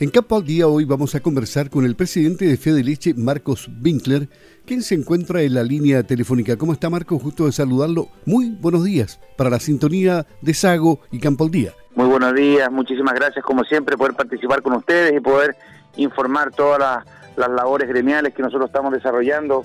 En Campo al Día hoy vamos a conversar con el presidente de Fede Leche, Marcos Winkler, quien se encuentra en la línea telefónica. ¿Cómo está Marcos? Justo de saludarlo. Muy buenos días para la sintonía de Sago y Campo al Día. Muy buenos días, muchísimas gracias como siempre poder participar con ustedes y poder informar todas las, labores gremiales que nosotros estamos desarrollando.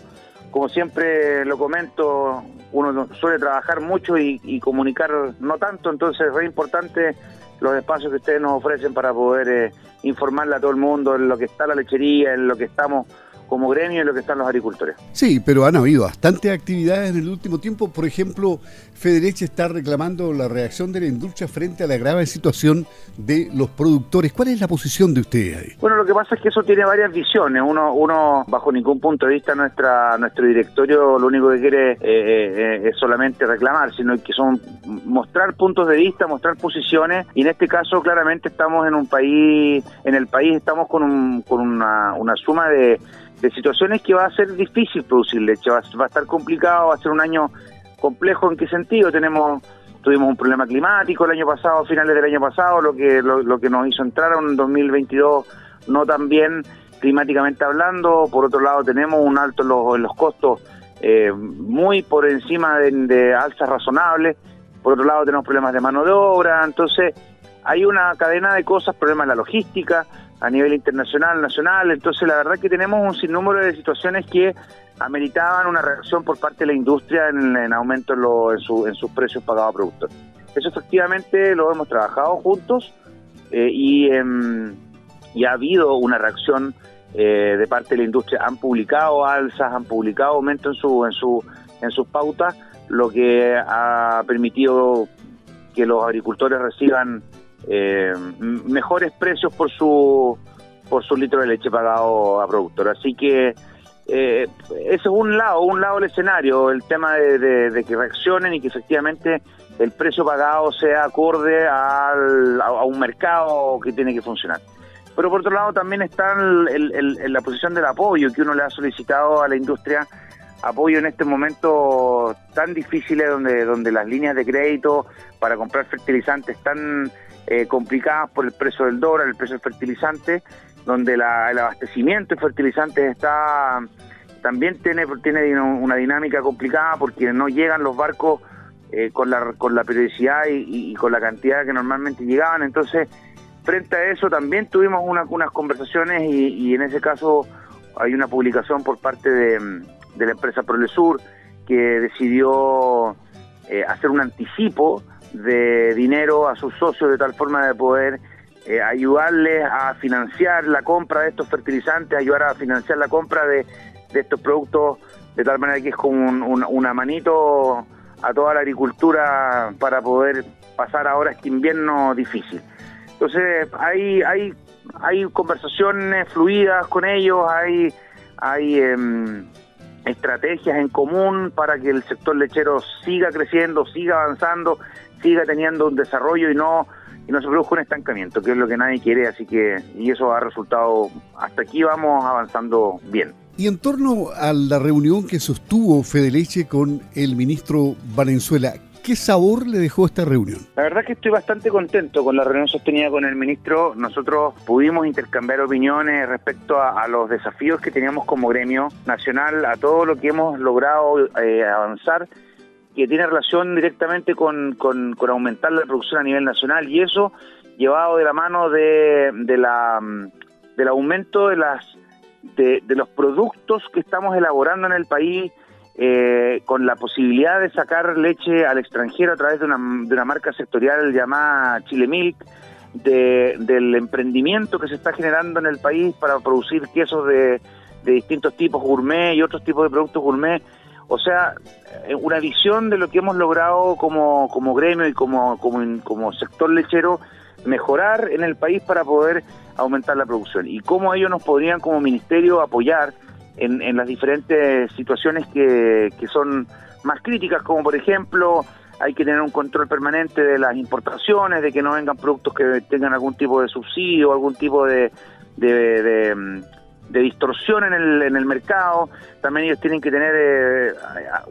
Como siempre lo comento, uno suele trabajar mucho y, comunicar no tanto, entonces es re importante los espacios que ustedes nos ofrecen para poder eh, informarle a todo el mundo en lo que está la lechería, en lo que estamos como gremio y lo que están los agricultores. Sí, pero han habido bastantes actividades en el último tiempo. Por ejemplo, Federeche está reclamando la reacción de la industria frente a la grave situación de los productores. ¿Cuál es la posición de ustedes ahí? Bueno, lo que pasa es que eso tiene varias visiones. Uno, uno bajo ningún punto de vista, nuestra, nuestro directorio lo único que quiere eh, eh, es solamente reclamar, sino que son mostrar puntos de vista, mostrar posiciones. Y en este caso, claramente estamos en un país, en el país estamos con, un, con una, una suma de de situaciones que va a ser difícil producir leche, va, a estar complicado, va a ser un año complejo en qué sentido, tenemos tuvimos un problema climático el año pasado, a finales del año pasado, lo que lo, que nos hizo entrar en 2022 no tan bien climáticamente hablando, por otro lado tenemos un alto en los, costos eh, muy por encima de, de alzas razonables, por otro lado tenemos problemas de mano de obra, entonces hay una cadena de cosas, problemas en la logística, a nivel internacional, nacional. Entonces, la verdad que tenemos un sinnúmero de situaciones que ameritaban una reacción por parte de la industria en, aumento en, en, sus precios pagados a productores. Eso efectivamente lo hemos trabajado juntos eh, y, em, y, ha habido una reacción eh, de parte de la industria. Han publicado alzas, han publicado aumentos en, su, en, su, en sus pautas, lo que ha permitido que los agricultores reciban eh, mejores precios por su por su litro de leche pagado a productor. Así que eh, ese es un lado, un lado del escenario, el tema de, que reaccionen y que efectivamente el precio pagado sea acorde al, a, un mercado que tiene que funcionar. Pero por otro lado también está la posición del apoyo que uno le ha solicitado a la industria, apoyo en este momento tan difíciles donde, donde las líneas de crédito para comprar fertilizantes están eh, complicadas por el precio del dólar, el precio del fertilizante, donde el abastecimiento de fertilizantes está también tiene, tiene una dinámica complicada porque no llegan los barcos eh, con, la, con la periodicidad y, con la cantidad que normalmente llegaban. Entonces, frente a eso también tuvimos unas conversaciones y, en ese caso hay una publicación por parte de, la empresa Prolesur que decidió eh, hacer un anticipo de dinero a sus socios de tal forma de poder eh, ayudarles a financiar la compra de estos fertilizantes, ayudar a financiar la compra de, estos productos, de tal manera que es como una manito a toda la agricultura para poder pasar ahora este invierno difícil. Entonces hay hay hay conversaciones fluidas con ellos, hay hay em, estrategias en común para que el sector lechero siga creciendo, siga avanzando, siga teniendo un desarrollo y no y no se produzca un estancamiento, que es lo que nadie quiere, así que y eso ha resultado hasta aquí vamos avanzando bien. Y en torno a la reunión que sostuvo Fedeleche con el ministro Valenzuela, ¿Qué sabor le dejó esta reunión? La verdad que estoy bastante contento con la reunión sostenida con el ministro. Nosotros pudimos intercambiar opiniones respecto a, los desafíos que teníamos como gremio nacional, a todo lo que hemos logrado eh, avanzar que tiene relación directamente con, con, aumentar la producción a nivel nacional y eso llevado de la mano de, de la, del aumento de, las, de, los productos que estamos elaborando en el país, eh, con la posibilidad de sacar leche al extranjero a través de una, de una marca sectorial llamada Chile Milk, de, del emprendimiento que se está generando en el país para producir quesos de, de distintos tipos gourmet y otros tipos de productos gourmet o sea, eh, una visión de lo que hemos logrado como, como gremio y como, como, sector lechero, mejorar en el país para poder aumentar la producción. Y cómo ellos nos podrían como ministerio apoyar en, en las diferentes situaciones que, que son más críticas, como por ejemplo hay que tener un control permanente de las importaciones, de que no vengan productos que tengan algún tipo de subsidio, algún tipo de, de, mm, de distorsión en el, en el mercado, también ellos tienen que tener eh,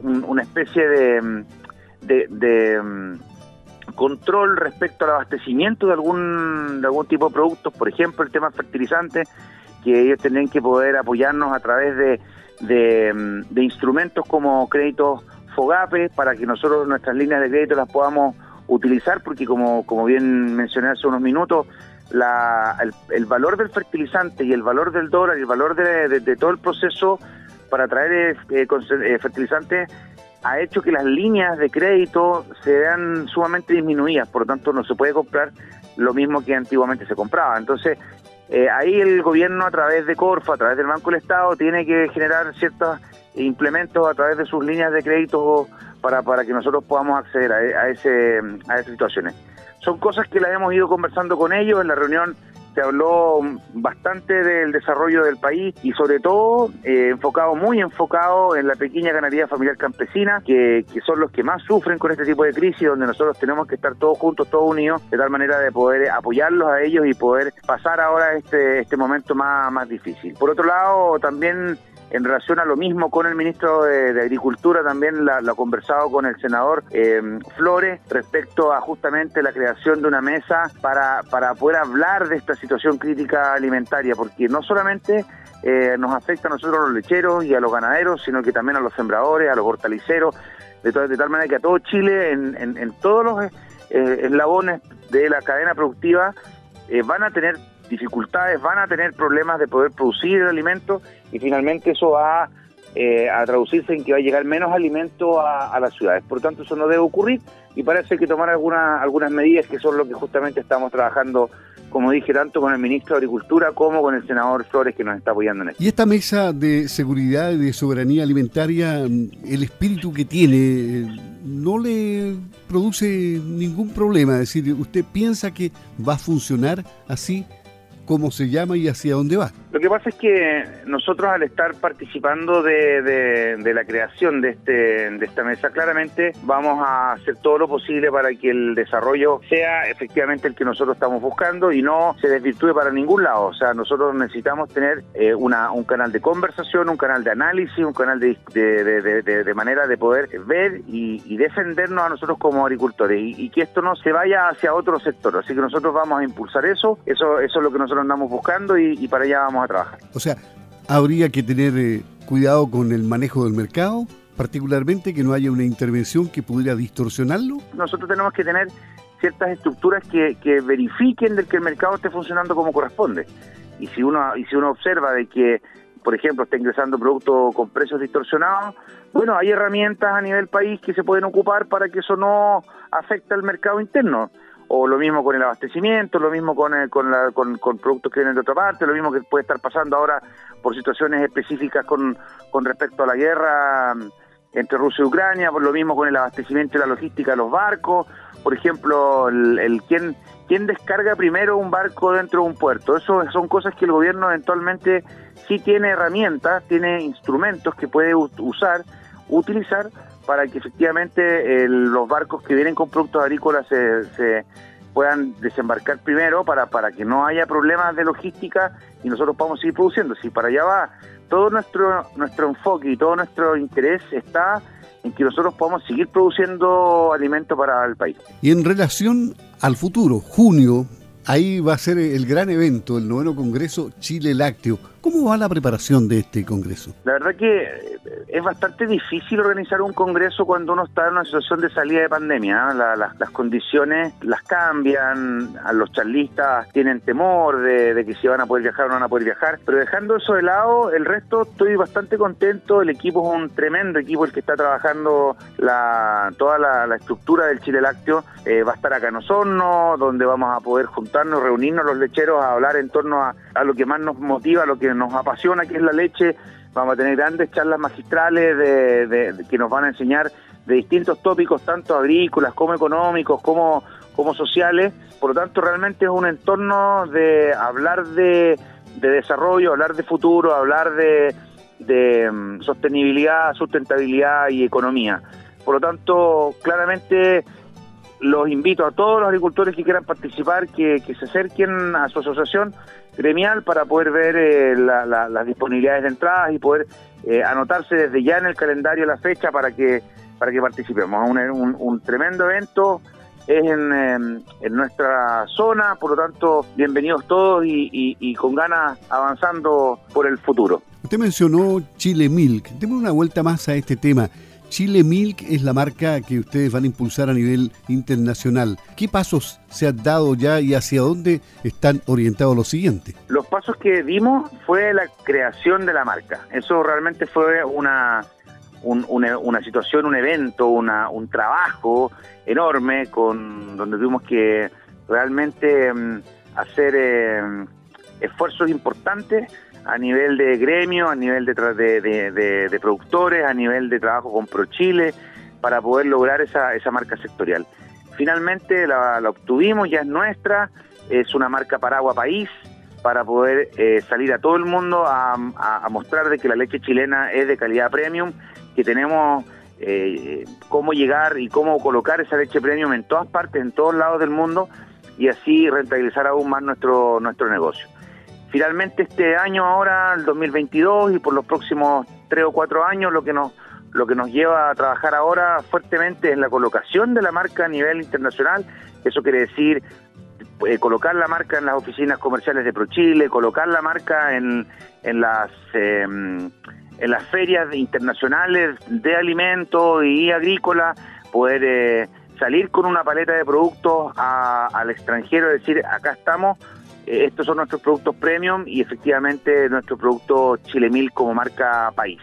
una especie de, de, control respecto al abastecimiento de algún, de algún tipo de productos, por ejemplo el tema fertilizante, que ellos tienen que poder apoyarnos a través de, de, instrumentos como créditos FOGAPE para que nosotros nuestras líneas de crédito las podamos utilizar, porque como, como bien mencioné hace unos minutos, la, el, valor del fertilizante y el valor del dólar y el valor de, todo el proceso para traer eh, eh, fertilizantes ha hecho que las líneas de crédito se vean sumamente disminuidas, por lo tanto no se puede comprar lo mismo que antiguamente se compraba. Entonces, eh, ahí el gobierno a través de Corfo, a través del Banco del Estado, tiene que generar ciertos implementos a través de sus líneas de crédito para, para que nosotros podamos acceder a, a, ese, a esas situaciones. Son cosas que las hemos ido conversando con ellos en la reunión se habló bastante del desarrollo del país y sobre todo eh, enfocado, muy enfocado en la pequeña ganadería familiar campesina, que, que, son los que más sufren con este tipo de crisis, donde nosotros tenemos que estar todos juntos, todos unidos, de tal manera de poder apoyarlos a ellos y poder pasar ahora este, este momento más, más difícil. Por otro lado, también en relación a lo mismo con el ministro de, Agricultura, también lo ha conversado con el senador eh, Flores respecto a justamente la creación de una mesa para, para poder hablar de esta situación crítica alimentaria, porque no solamente eh, nos afecta a nosotros los lecheros y a los ganaderos, sino que también a los sembradores, a los hortaliceros, de, de tal manera que a todo Chile, en, en, todos los eh, eslabones de la cadena productiva, van a tener dificultades, van a tener problemas de poder producir el alimento y finalmente eso va eh, a traducirse en que va a llegar menos alimento a, las ciudades. Por tanto, eso no debe ocurrir y parece que tomar algunas algunas medidas que son lo que justamente estamos trabajando, como dije, tanto con el ministro de Agricultura como con el senador Flores que nos está apoyando en esto. Y esta mesa de seguridad y de soberanía alimentaria, el espíritu que tiene, no le produce ningún problema. Es decir, ¿usted piensa que va a funcionar así? Cómo se llama y hacia dónde va. Lo que pasa es que nosotros al estar participando de, la creación de, este, esta mesa, claramente vamos a hacer todo lo posible para que el desarrollo sea efectivamente el que nosotros estamos buscando y no se desvirtúe para ningún lado. O sea, nosotros necesitamos tener eh, una, un canal de conversación, un canal de análisis, un canal de, de manera de poder ver y, defendernos a nosotros como agricultores y, y, que esto no se vaya hacia otro sector. Así que nosotros vamos a impulsar eso, eso, eso es lo que nosotros andamos buscando y, para allá vamos a trabajar. O sea, habría que tener eh, cuidado con el manejo del mercado, particularmente que no haya una intervención que pudiera distorsionarlo. Nosotros tenemos que tener ciertas estructuras que, que verifiquen de que el mercado esté funcionando como corresponde. Y si uno y si uno observa de que por ejemplo, está ingresando productos con precios distorsionados, bueno, hay herramientas a nivel país que se pueden ocupar para que eso no afecte al mercado interno o lo mismo con el abastecimiento, lo mismo con, eh, con, la, con, productos que vienen de otra parte, lo mismo que puede estar pasando ahora por situaciones específicas con, con respecto a la guerra mm, entre Rusia y Ucrania, por lo mismo con el abastecimiento y la logística de los barcos, por ejemplo, el, quién, quién descarga primero un barco dentro de un puerto. Eso son cosas que el gobierno eventualmente sí tiene herramientas, tiene instrumentos que puede usar, utilizar para que efectivamente los barcos que vienen con productos agrícolas se, puedan desembarcar primero para, para que no haya problemas de logística y nosotros podamos seguir produciendo. Si para allá va, todo nuestro, nuestro enfoque y todo nuestro interés está en que nosotros podamos seguir produciendo alimentos para el país. Y en relación al futuro, junio, ahí va a ser el gran evento, el noveno Congreso Chile Lácteo. ¿Cómo va la preparación de este Congreso? La verdad que es bastante difícil organizar un congreso cuando uno está en una situación de salida de pandemia. ¿eh? las condiciones las cambian, los charlistas tienen temor de, que si van a poder viajar o no van a poder viajar, pero dejando eso de lado, el resto estoy bastante contento. El equipo es un tremendo equipo el que está trabajando la, toda la, estructura del Chile Lácteo. Eh, va a estar acá en Osorno, donde vamos a poder juntarnos, reunirnos los lecheros a hablar en torno a, a lo que más nos motiva, a lo que nos apasiona, que es la leche Vamos a tener grandes charlas magistrales de, que nos van a enseñar de distintos tópicos, tanto agrícolas como económicos, como, como sociales. Por lo tanto, realmente es un entorno de hablar de, desarrollo, hablar de futuro, hablar de, de mm, sostenibilidad, sustentabilidad y economía. Por lo tanto, claramente los invito a todos los agricultores que quieran participar que, se acerquen a su asociación gremial para poder ver eh, las disponibilidades de entradas y poder eh, anotarse desde ya en el calendario la fecha para que para que participemos. Un, un, tremendo evento es en, nuestra zona, por lo tanto, bienvenidos todos y, con ganas avanzando por el futuro. Usted mencionó Chile Milk. Demos una vuelta más a este tema. Chile Milk es la marca que ustedes van a impulsar a nivel internacional. ¿Qué pasos se han dado ya y hacia dónde están orientados los siguientes? Los pasos que dimos fue la creación de la marca. Eso realmente fue una, una, situación, un evento, una, un trabajo enorme con donde tuvimos que realmente mm, hacer eh, esfuerzos importantes a nivel de gremio, a nivel de, de, de, productores, a nivel de trabajo con ProChile, para poder lograr esa, esa marca sectorial. Finalmente la, obtuvimos, ya es nuestra, es una marca Paragua País, para poder eh, salir a todo el mundo a, a, mostrar de que la leche chilena es de calidad premium, que tenemos eh, cómo llegar y cómo colocar esa leche premium en todas partes, en todos lados del mundo y así rentabilizar aún más nuestro, nuestro negocio. Finalmente este año ahora, el 2022 y por los próximos tres o cuatro años, lo que nos lo que nos lleva a trabajar ahora fuertemente es la colocación de la marca a nivel internacional. Eso quiere decir eh, colocar la marca en las oficinas comerciales de ProChile, colocar la marca en, en las em, en las ferias internacionales de alimentos y agrícola, poder eh, salir con una paleta de productos al extranjero, decir, acá estamos, eh, estos son nuestros productos premium y efectivamente nuestro producto Chile Mil como marca país.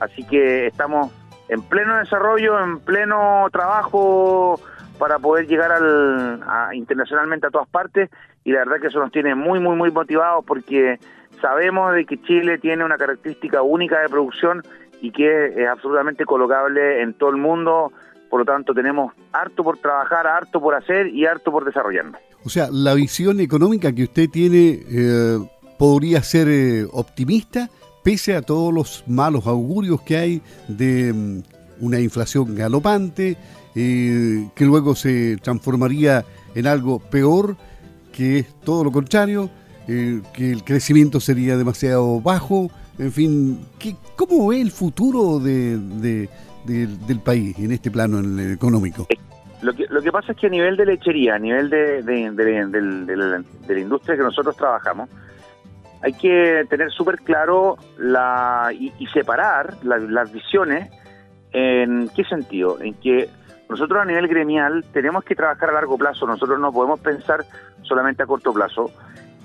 Así que estamos en pleno desarrollo, en pleno trabajo para poder llegar al, internacionalmente a todas partes y la verdad que eso nos tiene muy, muy, muy motivados porque sabemos de que Chile tiene una característica única de producción y que es absolutamente colocable en todo el mundo, por lo tanto tenemos harto por trabajar, harto por hacer y harto por desarrollarnos. O sea, la visión económica que usted tiene eh, podría ser eh, optimista pese a todos los malos augurios que hay de mm, una inflación galopante, eh, que luego se transformaría en algo peor, que es todo lo contrario, que el crecimiento sería demasiado bajo, en fin, ¿qué, ¿cómo ve el futuro de, del país en este plano económico? Lo que, lo que pasa es que a nivel de lechería, a nivel de, de la, industria que nosotros trabajamos, hay que tener súper claro la, y, separar las visiones en qué sentido, en que nosotros a nivel gremial tenemos que trabajar a largo plazo, nosotros no podemos pensar solamente a corto plazo,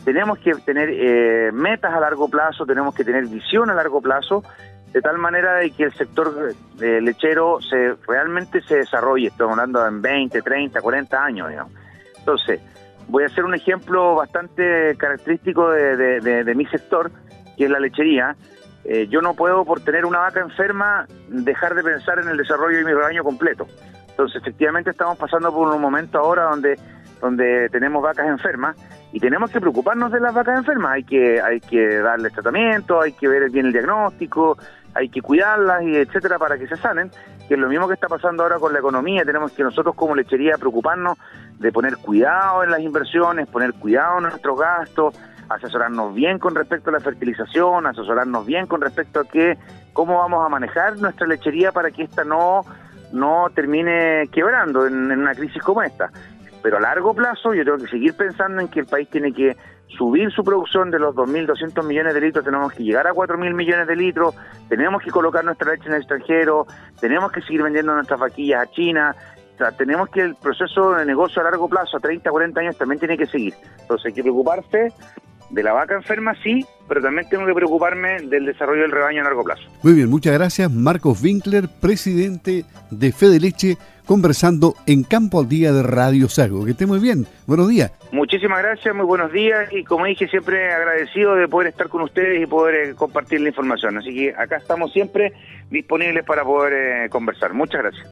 tenemos que tener eh, metas a largo plazo, tenemos que tener visión a largo plazo, de tal manera de que el sector eh, lechero se realmente se desarrolle, estamos hablando en 20, 30, 40 años, digamos. Entonces, voy a hacer un ejemplo bastante característico de, mi sector, que es la lechería. Eh, yo no puedo, por tener una vaca enferma, dejar de pensar en el desarrollo de mi rebaño completo. Entonces, efectivamente, estamos pasando por un momento ahora donde, donde tenemos vacas enfermas y tenemos que preocuparnos de las vacas enfermas. Hay que, hay que darles tratamiento, hay que ver bien el diagnóstico, hay que cuidarlas y etcétera para que se sanen. Que es lo mismo que está pasando ahora con la economía. Tenemos que nosotros como lechería preocuparnos de poner cuidado en las inversiones, poner cuidado en nuestros gastos, asesorarnos bien con respecto a la fertilización, asesorarnos bien con respecto a qué, cómo vamos a manejar nuestra lechería para que esta no no termine quebrando en, una crisis como esta. Pero a largo plazo yo tengo que seguir pensando en que el país tiene que subir su producción de los 2.200 millones de litros, tenemos que llegar a 4.000 millones de litros, tenemos que colocar nuestra leche en el extranjero, tenemos que seguir vendiendo nuestras vaquillas a China, tenemos que el proceso de negocio a largo plazo, a 30, 40 años, también tiene que seguir. Entonces hay que preocuparse de la vaca enferma, sí, pero también tengo que preocuparme del desarrollo del rebaño a largo plazo. Muy bien, muchas gracias. Marcos Winkler, presidente de Fede Leche, conversando en Campo al Día de Radio Sago. Que esté muy bien. Buenos días. Muchísimas gracias, muy buenos días y como dije, siempre agradecido de poder estar con ustedes y poder eh, compartir la información. Así que acá estamos siempre disponibles para poder eh, conversar. Muchas gracias.